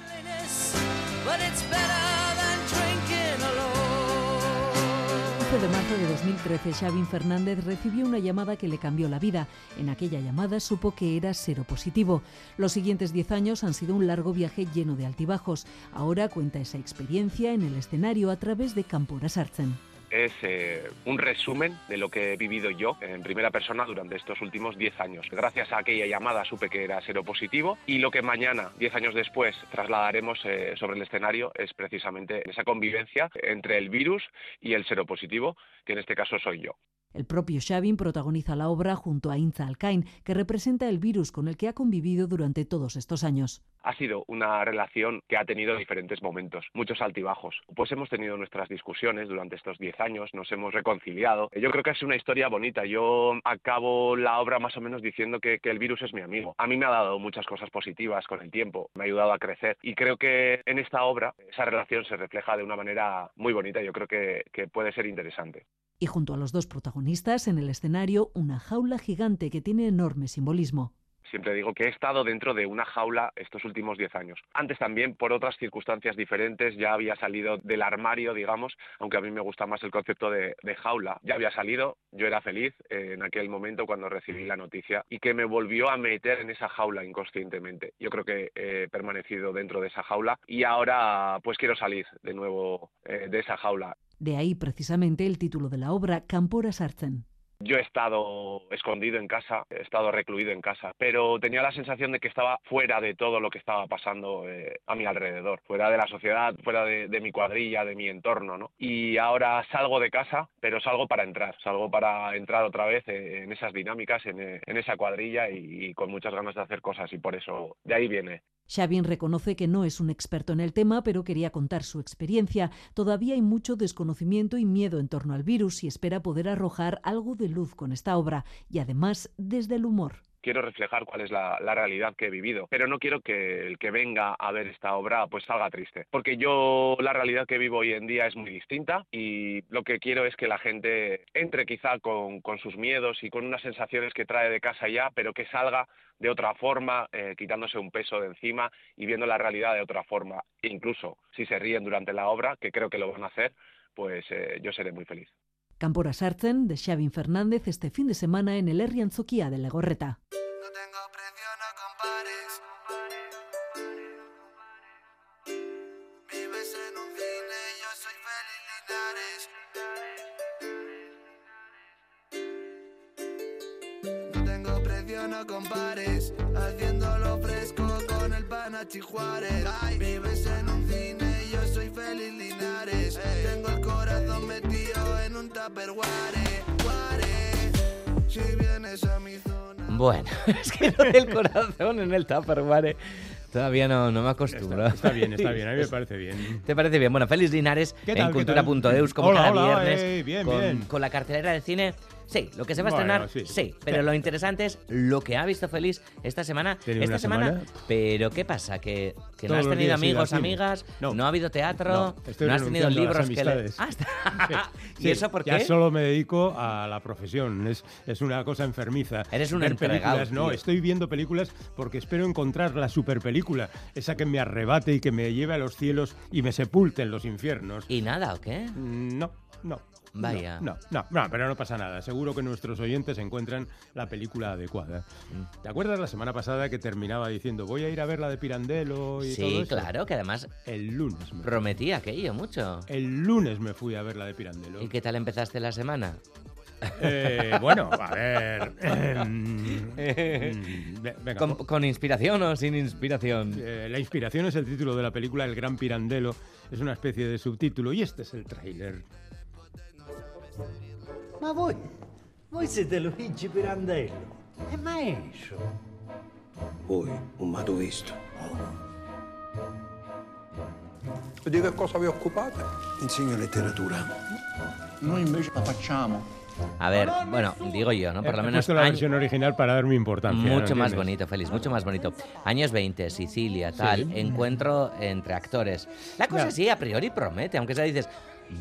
11 de marzo de 2013, Xavín Fernández recibió una llamada que le cambió la vida. En aquella llamada supo que era seropositivo. Los siguientes 10 años han sido un largo viaje lleno de altibajos. Ahora cuenta esa experiencia en el escenario a través de Campora Sartzen es eh, un resumen de lo que he vivido yo en primera persona durante estos últimos 10 años. Gracias a aquella llamada supe que era seropositivo y lo que mañana, 10 años después, trasladaremos eh, sobre el escenario es precisamente esa convivencia entre el virus y el seropositivo, que en este caso soy yo. El propio Xavin protagoniza la obra junto a Inza Alcain, que representa el virus con el que ha convivido durante todos estos años. Ha sido una relación que ha tenido diferentes momentos, muchos altibajos. Pues hemos tenido nuestras discusiones durante estos 10 años, nos hemos reconciliado. Yo creo que es una historia bonita. Yo acabo la obra más o menos diciendo que, el virus es mi amigo. A mí me ha dado muchas cosas positivas con el tiempo, me ha ayudado a crecer y creo que en esta obra esa relación se refleja de una manera muy bonita. Yo creo que puede ser interesante y junto a los dos protagonistas en el escenario una jaula gigante que tiene enorme simbolismo. Siempre digo que he estado dentro de una jaula estos últimos 10 años. Antes también, por otras circunstancias diferentes, ya había salido del armario, digamos, aunque a mí me gusta más el concepto de, jaula. Ya había salido, yo era feliz eh, en aquel momento cuando recibí la noticia y que me volvió a meter en esa jaula inconscientemente. Yo creo que he permanecido dentro de esa jaula y ahora pues quiero salir de nuevo eh, de esa jaula. De ahí precisamente el título de la obra, Campora Sartzen. Yo he estado escondido en casa, he estado recluido en casa, pero tenía la sensación de que estaba fuera de todo lo que estaba pasando eh, a mi alrededor, fuera de la sociedad, fuera de, mi cuadrilla, de mi entorno, ¿no? Y ahora salgo de casa, pero salgo para entrar, salgo para entrar otra vez en, esas dinámicas, en, esa cuadrilla y, y con muchas ganas de hacer cosas y por eso de ahí viene Xavin reconoce que no es un experto en el tema, pero quería contar su experiencia. Todavía hay mucho desconocimiento y miedo en torno al virus y espera poder arrojar algo de luz con esta obra y además desde el humor quiero reflejar cuál es la, realidad que he vivido, pero no quiero que el que venga a ver esta obra pues salga triste, porque yo la realidad que vivo hoy en día es muy distinta y lo que quiero es que la gente entre quizá con, sus miedos y con unas sensaciones que trae de casa ya, pero que salga de otra forma, eh, quitándose un peso de encima y viendo la realidad de otra forma. E incluso si se ríen durante la obra, que creo que lo van a hacer, pues eh, yo seré muy feliz. Campora Sartzen de Xavin Fernández este fin de semana en el Herri de Legorreta. El Panachi Juárez. Vives en un cine, yo soy Félix Linares. Tengo el corazón metido en un tupperware. Si vienes a mi bueno, es que lo del corazón en el Tupperware Todavía no, no me acostumbro. Está, bien, está bien, a mí me parece bien. ¿Te parece bien? Bueno, Félix Linares en cultura.eus como cada viernes bien, con, bien. con la cartelera de cine Sí, lo que se va a estrenar, sí. Pero lo interesante es lo que ha visto Feliz esta semana. Esta semana, Pero ¿qué pasa? ¿Que, no has tenido amigos, amigas? No. ha habido teatro? No, has tenido libros que le... Ah, ¿Y eso por qué? Ya solo me dedico a la profesión. Es, es una cosa enfermiza. Eres un entregado. No, estoy viendo películas porque espero encontrar la super película. Esa que me arrebate y que me lleve a los cielos y me sepulte en los infiernos. ¿Y nada o qué? Mm, no, no. Vaya. No, no, no, pero no pasa nada. Seguro que nuestros oyentes encuentran la película adecuada. Mm. ¿Te acuerdas la semana pasada que terminaba diciendo voy a ir a ver la de Pirandello y todo eso? Sí, claro, que además el lunes me prometí aquello mucho. El lunes me fui a ver la de Pirandello. ¿Y qué tal empezaste la semana? Eh, bueno, a ver. ¿Con, inspiración o sin inspiración? Eh, la inspiración es el título de la película El Gran Pirandello. Es una especie de subtítulo y este es el tráiler. Ma voi, voi siete Luigi Pirandello, è maestro. Voi, un mato visto. E di che cosa vi occupate? Insegno letteratura. Noi invece la facciamo. A ver, bueno, digo yo, ¿no? Por lo menos. la versión original para darme importancia. Mucho más bonito, Félix, mucho más bonito. Años 20, Sicilia, tal, encuentro entre actores. La cosa sí, a priori promete, aunque sea dices,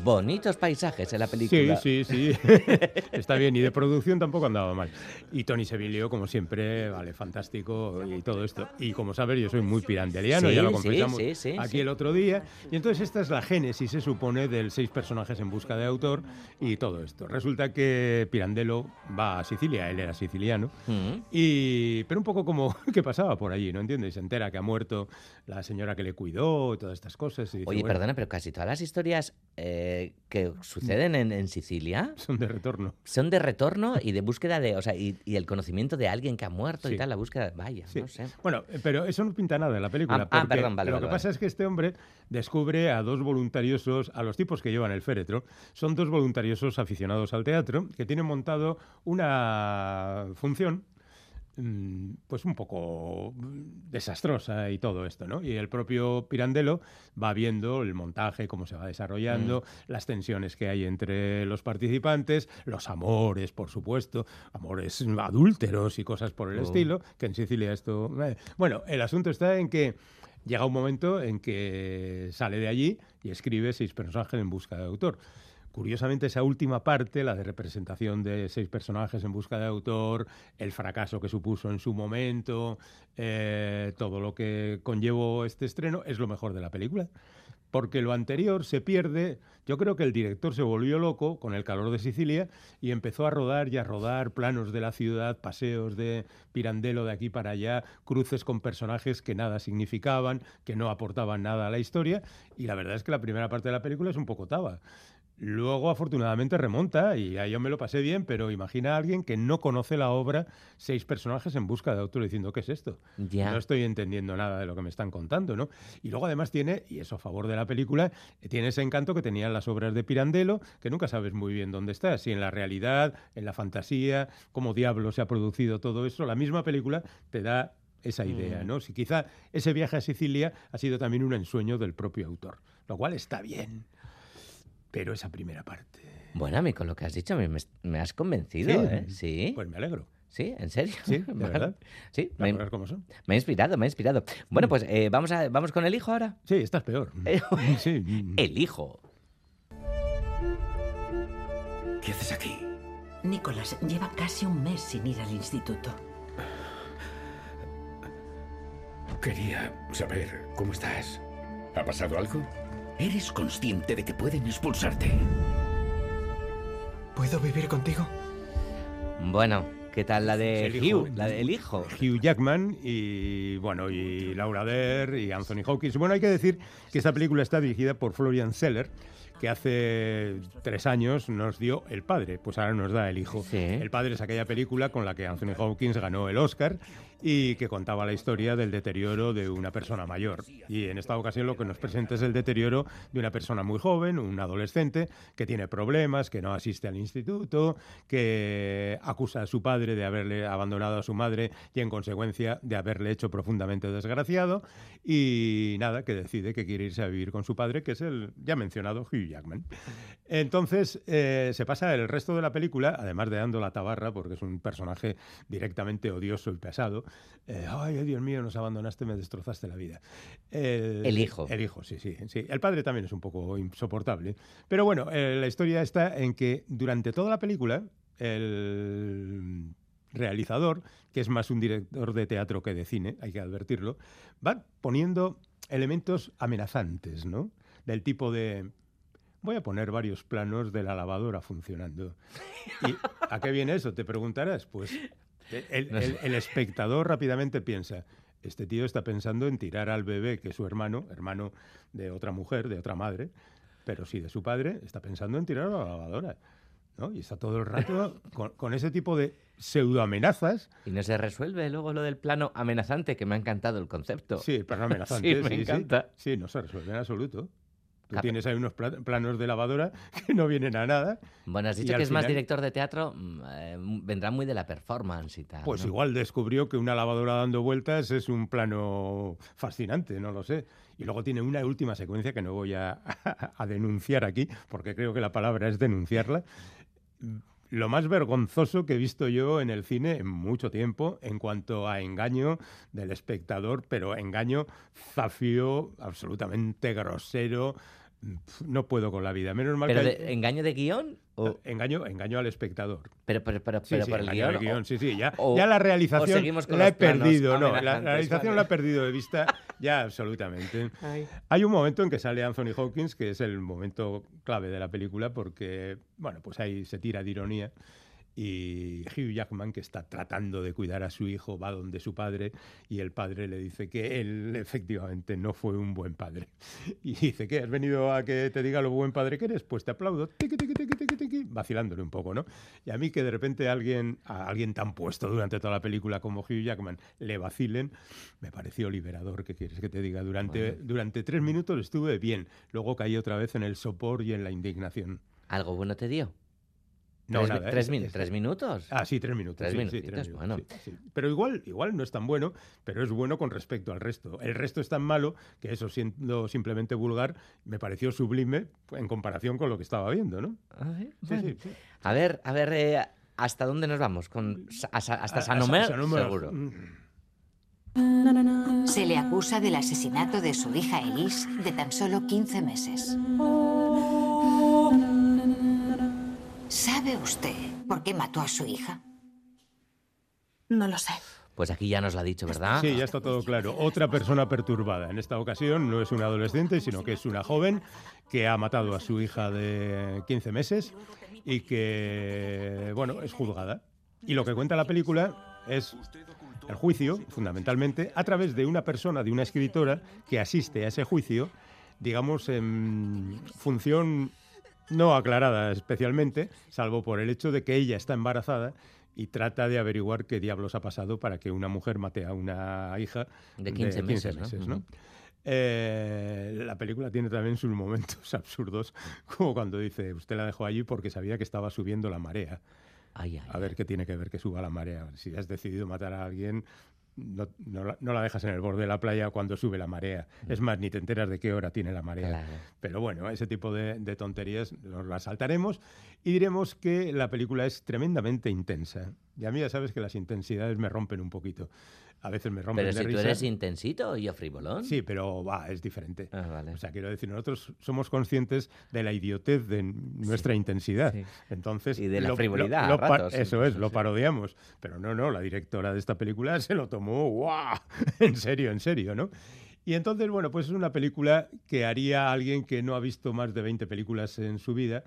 bonitos paisajes en la película. Sí, sí, sí. Está bien. Y de producción tampoco andaba mal. Y Tony Sevilio, como siempre, vale, fantástico y todo esto. Y como sabes, yo soy muy pirandeliano, ya lo confesamos aquí el otro día. Y entonces esta es la génesis, se supone, del seis personajes en busca de autor y todo esto. Resulta que Pirandello va a Sicilia, él era siciliano, mm. y pero un poco como que pasaba por allí, ¿no entiendes? Se entera que ha muerto la señora que le cuidó y todas estas cosas. Oye, perdona, pero casi todas las historias... Eh, eh, que suceden en, Sicilia. Son de retorno. Son de retorno y de búsqueda de, o sea, y, el conocimiento de alguien que ha muerto y tal, la búsqueda, vaya, no sé. Bueno, eh, pero eso no pinta nada en la película. Ah, ah perdón, vale. Lo que pasa es que este hombre descubre a dos voluntariosos, a los tipos que llevan el féretro, son dos voluntariosos aficionados al teatro que tienen montado una función Mm, pues un poco desastrosa y todo esto, ¿no? Y el propio Pirandello va viendo el montaje, cómo se va desarrollando, mm. las tensiones que hay entre los participantes, los amores, por supuesto, amores adúlteros y cosas por el oh. estilo, que en Sicilia esto... Eh, bueno, el asunto está en que llega un momento en que sale de allí y escribe seis personajes en busca de autor. Curiosamente, esa última parte, la de representación de seis personajes en busca de autor, el fracaso que supuso en su momento, eh, todo lo que conllevó este estreno, es lo mejor de la película. Porque lo anterior se pierde. Yo creo que el director se volvió loco con el calor de Sicilia y empezó a rodar y a rodar planos de la ciudad, paseos de Pirandello de aquí para allá, cruces con personajes que nada significaban, que no aportaban nada a la historia. Y la verdad es que la primera parte de la película es un poco taba Luego, afortunadamente, remonta y ahí yo me lo pasé bien, pero imagina a alguien que no conoce la obra, seis personajes en busca de autor diciendo, ¿qué es esto? No estoy entendiendo nada de lo que me están contando, ¿no? Y luego, además, tiene, y eso a favor de la película, tiene ese encanto que tenían las obras de Pirandello, que nunca sabes muy bien dónde está, si en la realidad, en la fantasía, cómo diablo se ha producido todo eso. La misma película te da esa idea, Mm. ¿no? Si quizá ese viaje a Sicilia ha sido también un ensueño del propio autor, lo cual está bien. Pero esa primera parte. Bueno, a mí con lo que has dicho me, me has convencido, Sí. ¿eh? Sí. Pues me alegro. Sí, ¿en serio? Sí, de verdad. Sí, me, son. me ha inspirado, me ha inspirado. Bueno, pues eh, ¿vamos, a, ¿vamos con el hijo ahora? Sí, estás peor. Eh, Sí. El hijo. ¿Qué haces aquí? Nicolás lleva casi un mes sin ir al instituto. Quería saber cómo estás. ¿Ha pasado algo? ¿Eres consciente de que pueden expulsarte? ¿Puedo vivir contigo? Bueno, ¿qué tal la de El hijo. Hugh? La del hijo. Hugh Jackman y bueno y Laura Dern y Anthony Hawkins. Bueno, hay que decir que esta película está dirigida por Florian Seller, que hace tres años nos dio El Padre, pues ahora nos da El Hijo. El Padre es aquella película con la que Anthony Hawkins ganó el Oscar y que contaba la historia del deterioro de una persona mayor. Y en esta ocasión lo que nos presenta es el deterioro de una persona muy joven, un adolescente, que tiene problemas, que no asiste al instituto, que acusa a su padre de haberle abandonado a su madre y en consecuencia de haberle hecho profundamente desgraciado. Y nada, que decide que quiere irse a vivir con su padre, que es el ya mencionado Hugh Jackman. Entonces eh, se pasa el resto de la película, además de dando la tabarra, porque es un personaje directamente odioso y pesado. eh, Ay, Dios mío, nos abandonaste, me destrozaste la vida. El, El hijo. El hijo, sí, sí, sí. El padre también es un poco insoportable. Pero bueno, eh, la historia está en que durante toda la película, el realizador, que es más un director de teatro que de cine, hay que advertirlo, va poniendo elementos amenazantes, ¿no? Del tipo de voy a poner varios planos de la lavadora funcionando. ¿Y a qué viene eso? Te preguntarás. Pues el, el- el espectador rápidamente piensa, este tío está pensando en tirar al bebé, que es su hermano, hermano de otra mujer, de otra madre, pero sí de su padre, está pensando en tirar a la lavadora. ¿no? Y está todo el rato con, con ese tipo de pseudoamenazas. Y no se resuelve luego lo del plano amenazante, que me ha encantado el concepto. Sí, el plano amenazante. Sí, me sí, encanta. Sí, no se resuelve en absoluto. Tú Cap- tienes ahí unos pla- planos de lavadora que no vienen a nada. Bueno, has dicho que es más director de teatro, mm, eh, vendrá muy de la performance y tal. Pues ¿no? igual descubrió que una lavadora dando vueltas es un plano fascinante, no lo sé. Y luego tiene una última secuencia que no voy a, a denunciar aquí, porque creo que la palabra es denunciarla. Lo más vergonzoso que he visto yo en el cine en mucho tiempo en cuanto a engaño del espectador, pero engaño zafio, absolutamente grosero. No puedo con la vida. Menos mal ¿Pero que de- engaño de guion? O... Engaño, engaño al espectador. Pero, pero, pero, Sí, pero sí, por el engaño guion. guion, o- sí, sí, ya, o- ya la realización la he perdido, no, la, realización vale. la he perdido de vista ya absolutamente. Ay. Hay un momento en que sale Anthony Hawkins, que es el momento clave de la película, porque, bueno, pues ahí se tira de ironía. Y Hugh Jackman, que está tratando de cuidar a su hijo, va donde su padre y el padre le dice que él efectivamente no fue un buen padre. Y dice, ¿qué? ¿Has venido a que te diga lo buen padre que eres? Pues te aplaudo. Tiqui, tiqui, tiqui, tiqui, tiqui, vacilándole un poco, ¿no? Y a mí que de repente alguien, a alguien tan puesto durante toda la película como Hugh Jackman le vacilen, me pareció liberador, ¿qué quieres que te diga? Durante, Bueno. durante tres minutos estuve bien, luego caí otra vez en el sopor y en la indignación. ¿Algo bueno te dio? No, ¿Tres, nada, tres es- min- es- tres minutos? Ah, sí, tres minutos. Tres sí, sí, minutitos, tres minutos, bueno. sí, sí. Pero igual, igual no es tan bueno, pero es bueno con respecto al resto. El resto es tan malo que eso, siendo simplemente vulgar, me pareció sublime en comparación con lo que estaba viendo, ¿no? Ay, Sí, bueno. sí, sí. A ver, a ver, eh, ¿hasta dónde nos vamos? Con, hasta hasta Sanomer, Sanomer. seguro. Se le acusa del asesinato de su hija Elise de tan solo 15 meses. Por qué mató a su hija? No lo sé. Pues aquí ya nos lo ha dicho, ¿verdad? Sí, ya está todo claro. Otra persona perturbada. En esta ocasión no es una adolescente, sino que es una joven que ha matado a su hija de 15 meses y que, bueno, es juzgada. Y lo que cuenta la película es el juicio, fundamentalmente, a través de una persona, de una escritora, que asiste a ese juicio, digamos, en función no aclarada especialmente, salvo por el hecho de que ella está embarazada y trata de averiguar qué diablos ha pasado para que una mujer mate a una hija De 15 meses, ¿no? ¿no? Ujú. Eh, la película tiene también sus momentos absurdos, como cuando dice, usted la dejó allí porque sabía que estaba subiendo la marea. Ay, ay, a ver qué tiene que ver que suba la marea. Si has decidido matar a alguien, no, no la, no la dejas en el borde de la playa cuando sube la marea. Es más, ni te enteras de qué hora tiene la marea. Claro. Pero bueno, ese tipo de, de tonterías nos las saltaremos y diremos que la película es tremendamente intensa. Y a mí ya sabes que las intensidades me rompen un poquito. A veces me rompen Pero de si tú risa. eres intensito y yo frivolón. Sí, pero va, es diferente. Ah, vale. O sea, quiero decir, nosotros somos conscientes de la idiotez de nuestra intensidad. Entonces, Y de la lo- frivolidad, lo- lo ratos, eso es, lo sí. parodiamos. Pero no, no, la directora de esta película se lo tomó, ¡guau! En serio, en serio, ¿no? Y entonces, bueno, pues es una película que haría alguien que no ha visto más de 20 películas en su vida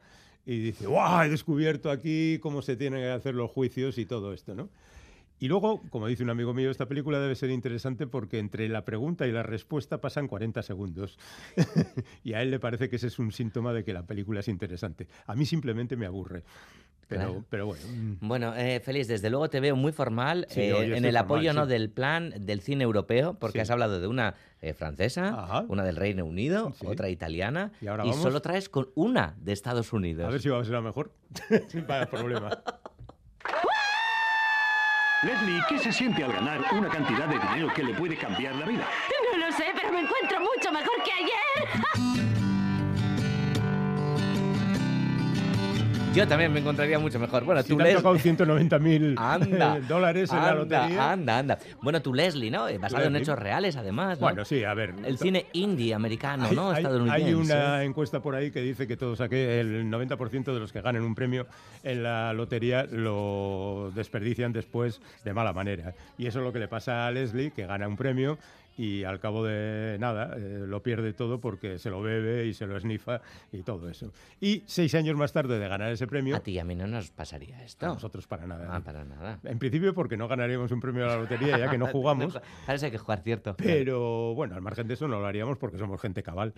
y dice, ¡guau! He descubierto aquí cómo se tienen que hacer los juicios y todo esto, ¿no? Y luego, como dice un amigo mío, esta película debe ser interesante porque entre la pregunta y la respuesta pasan 40 segundos. y a él le parece que ese es un síntoma de que la película es interesante. A mí simplemente me aburre. Pero, Claro. pero bueno. mm. Bueno, eh, Félix, desde luego te veo muy formal Sí, eh, en el apoyo formal, ¿no? sí. del plan del cine europeo, porque Sí. has hablado de una eh, francesa, una del Reino Unido, otra italiana, ¿Y ahora y solo traes con una de Estados Unidos. A ver si va a ser la mejor. Sin pagar problema. Leslie, ¿qué se siente al ganar una cantidad de dinero que le puede cambiar la vida? No lo sé, pero me encuentro mucho mejor que ayer. Yo también me encontraría mucho mejor. Bueno, Si tú te han Les- tocado 190 mil Anda, dólares en la lotería. Anda, anda. Bueno, tú Leslie, ¿no? Eh, Basado en hechos reales, además. ¿no? Bueno, sí, a ver. El cine indie americano, Hay- ¿no? hay, Estadounidense. hay una encuesta por ahí que dice que todos aquí, el 90% de los que ganen un premio en la lotería lo desperdician después de mala manera. Y eso es lo que le pasa a Leslie, que gana un premio y al cabo de nada eh, lo pierde todo porque se lo bebe y se lo esnifa y todo eso. Y seis años más tarde de ganar ese premio... A ti y a mí no nos pasaría esto. A nosotros para nada. Ah, para nada. En principio porque no ganaríamos un premio a la lotería ya que no jugamos. Parece que jugar cierto. Pero bueno, al margen de eso no lo haríamos porque somos gente cabal.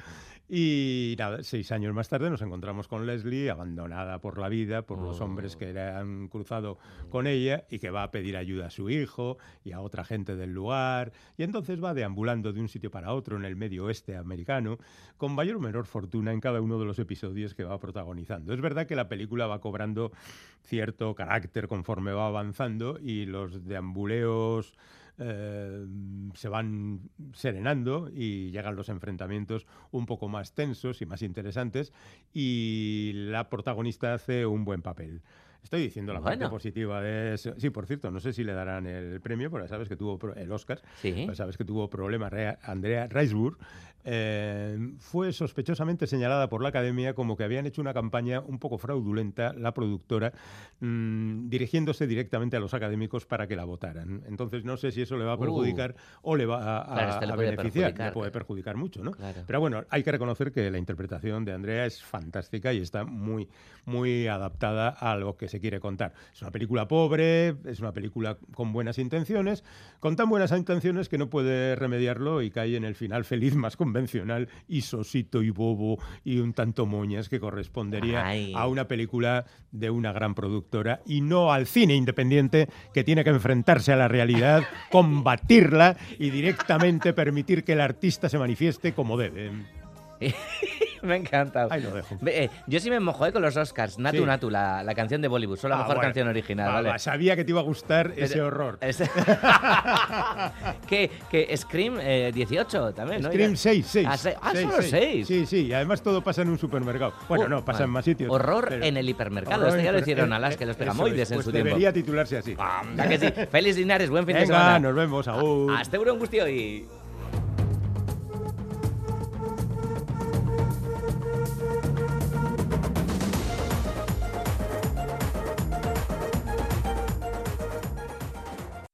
Y nada, seis años más tarde nos encontramos con Leslie, abandonada por la vida, por los hombres que han cruzado con ella y que va a pedir ayuda a su hijo y a otra gente del lugar. Y entonces va de un sitio para otro en el medio oeste americano, con mayor o menor fortuna en cada uno de los episodios que va protagonizando. Es verdad que la película va cobrando cierto carácter conforme va avanzando y los deambuleos eh, se van serenando y llegan los enfrentamientos un poco más tensos y más interesantes y la protagonista hace un buen papel. Estoy diciendo la parte positiva de eso. Sí, por cierto, no sé si le darán el premio, porque sabes que tuvo pro- el Oscar, Sí. sabes que tuvo problemas Rea- Andrea Riseborough. Eh, fue sospechosamente señalada por la Academia como que habían hecho una campaña un poco fraudulenta, la productora, mm, dirigiéndose directamente a los académicos para que la votaran. Entonces no sé si eso le va a Uh. perjudicar o le va a, a- Claro, esto le a beneficiar. perjudicar, Le puede perjudicar mucho, ¿no? Claro. Pero bueno, hay que reconocer que la interpretación de Andrea es fantástica y está muy, muy adaptada a lo que se quiere contar. Es una película pobre, es una película con buenas intenciones, con tan buenas intenciones que no puede remediarlo y cae en el final feliz más convencional y sosito y bobo y un tanto moñas que correspondería Ay. a una película de una gran productora y no al cine independiente que tiene que enfrentarse a la realidad, combatirla y directamente permitir que el artista se manifieste como debe. me encanta. Ahí lo dejo. Eh, yo sí me mojo eh, con los Oscars. Natu Sí. Natu, la, la canción de Bollywood. Son la Ah, mejor bueno. canción original. Va, ¿vale? va, sabía que te iba a gustar ese Pero- horror. Ese- que, que Scream eh, 18 también, ¿no? Scream 6, 6. Ah, se- ah, solo 6. Sí, sí, y además todo pasa en un supermercado. Bueno, Uh, no, pasa vale. en más sitios. Horror pero- en el hipermercado. Horror Este ya lo hicieron eh, a las que los eso pegamoides es, en pues su tiempo. debería titularse así. Anda que sí. Félix Linares, buen fin de semana. nos vemos. Agur. Hasta un gustio y...